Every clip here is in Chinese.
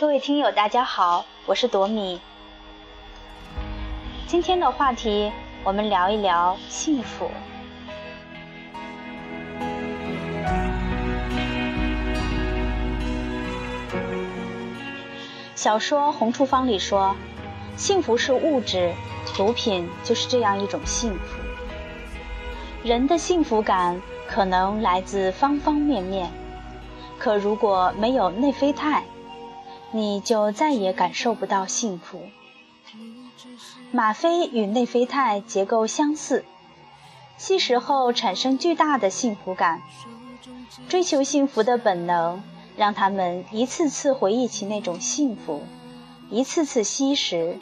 各位听友，大家好，我是朵米。今天的话题，我们聊一聊幸福。小说《红处方》里说，幸福是物质，毒品就是这样一种幸福。人的幸福感可能来自方方面面，可如果没有内啡肽，你就再也感受不到幸福。吗啡与内啡肽结构相似，吸食后产生巨大的幸福感。追求幸福的本能让他们一次次回忆起那种幸福，一次次吸食，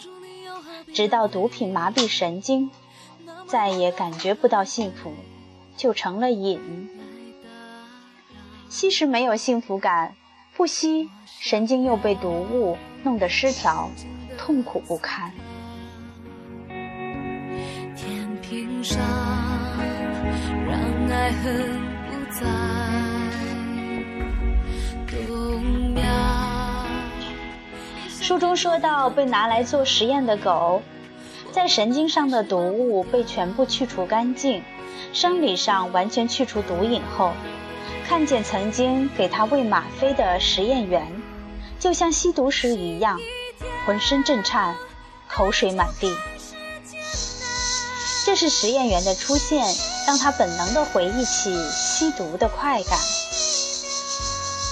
直到毒品麻痹神经。再也感觉不到幸福，就成了瘾。吸食没有幸福感，不吸神经又被毒物弄得失调，痛苦不堪。天平上，让爱恨不再动摇。书中说到，被拿来做实验的狗。在神经上的毒物被全部去除干净，生理上完全去除毒瘾后，看见曾经给他喂吗啡的实验员，就像吸毒时一样，浑身震颤，口水满地。这是实验员的出现，让他本能地回忆起吸毒的快感。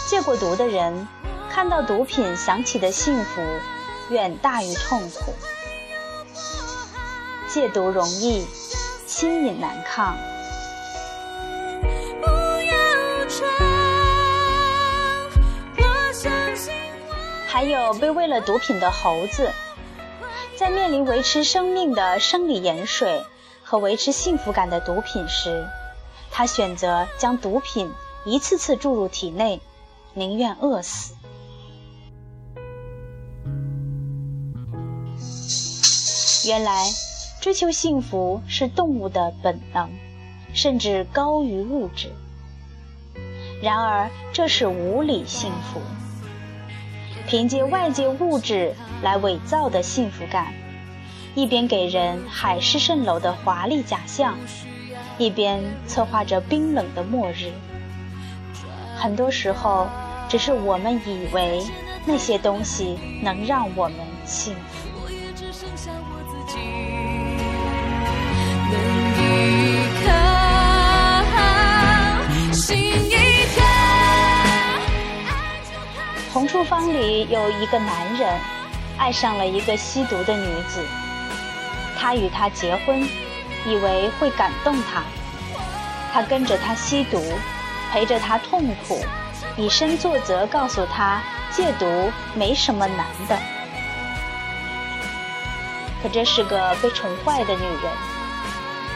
戒过毒的人，看到毒品想起的幸福，远大于痛苦。戒毒容易，心瘾难抗。还有被喂了毒品的猴子，在面临维持生命的生理盐水和维持幸福感的毒品时，他选择将毒品一次次注入体内，宁愿饿死。原来。追求幸福是动物的本能，甚至高于物质。然而，这是无理幸福，凭借外界物质来伪造的幸福感，一边给人海市蜃楼的华丽假象，一边策划着冰冷的末日。很多时候，只是我们以为那些东西能让我们幸福。红处方里有一个男人，爱上了一个吸毒的女子。他与她结婚，以为会感动她。他跟着她吸毒，陪着她痛苦，以身作则，告诉她戒毒没什么难的。可这是个被宠坏的女人，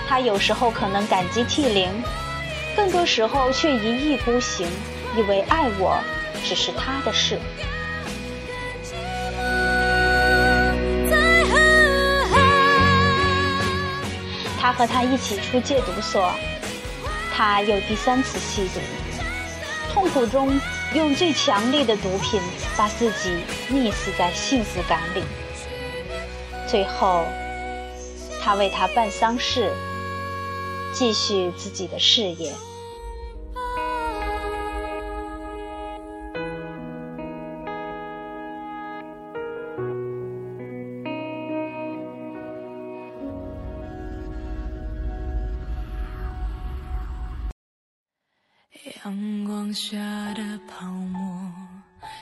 她有时候可能感激涕零，更多时候却一意孤行，以为爱我。只是他的事。他和他一起出戒毒所，他又第三次吸毒，痛苦中用最强烈的毒品把自己溺死在幸福感里。最后，他为他办丧事，继续自己的事业。阳光下的泡沫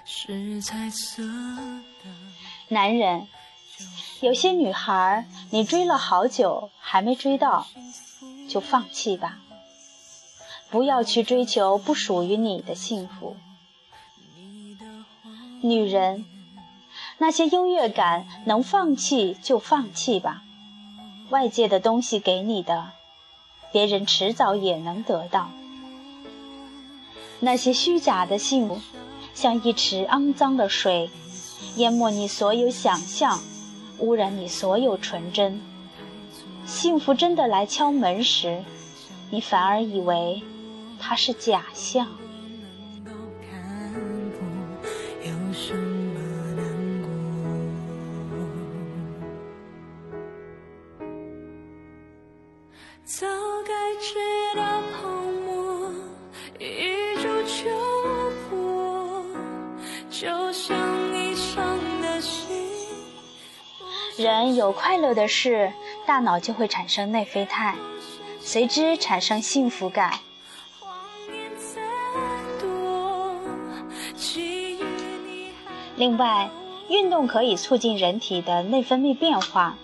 是彩色的。男人，有些女孩你追了好久还没追到，就放弃吧。不要去追求不属于你的幸福。女人，那些优越感能放弃就放弃吧。外界的东西给你的，别人迟早也能得到。那些虚假的幸福，像一池肮脏的水，淹没你所有想象，污染你所有纯真。幸福真的来敲门时，你反而以为它是假象。就像你唱的心，人有快乐的事，大脑就会产生内啡肽，随之产生幸福感。另外，运动可以促进人体的内分泌变化，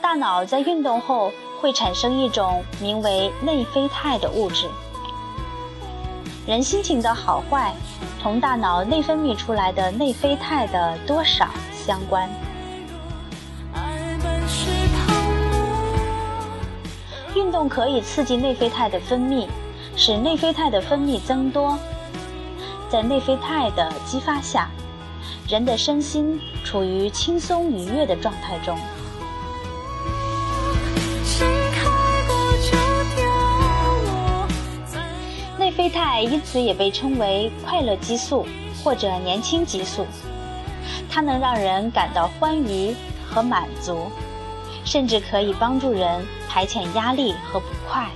大脑在运动后会产生一种名为内啡肽的物质。人心情的好坏，同大脑内分泌出来的内啡肽的多少相关。运动可以刺激内啡肽的分泌，使内啡肽的分泌增多。在内啡肽的激发下，人的身心处于轻松愉悦的状态中。啡肽因此也被称为快乐激素或者年轻激素，它能让人感到欢愉和满足，甚至可以帮助人排遣压力和不快。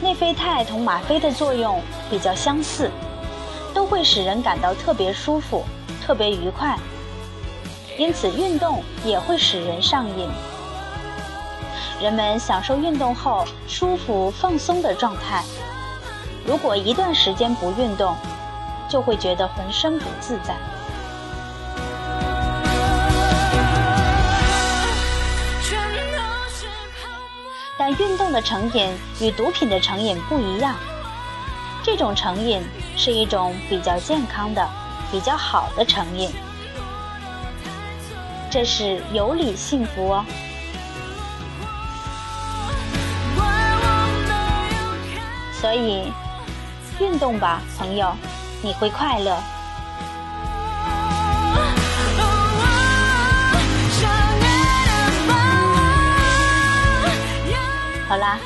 内啡肽同吗啡的作用比较相似，都会使人感到特别舒服、特别愉快，因此运动也会使人上瘾。人们享受运动后舒服放松的状态。如果一段时间不运动，就会觉得浑身不自在。但运动的成瘾与毒品的成瘾不一样，这种成瘾是一种比较健康的、比较好的成瘾，这是有理幸福哦。所以，运动吧，朋友，你会快乐。好啦，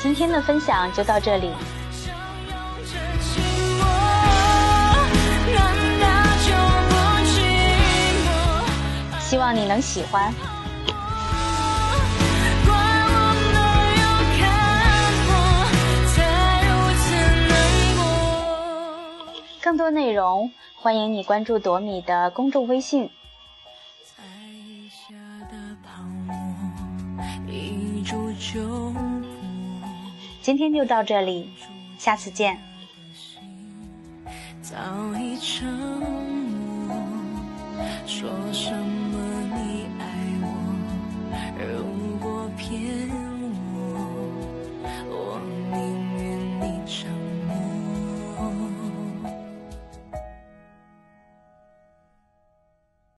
今天的分享就到这里，希望你能喜欢。更多内容，欢迎你关注朵米的公众微信。今天就到这里，下次见。早已沉默，说什么？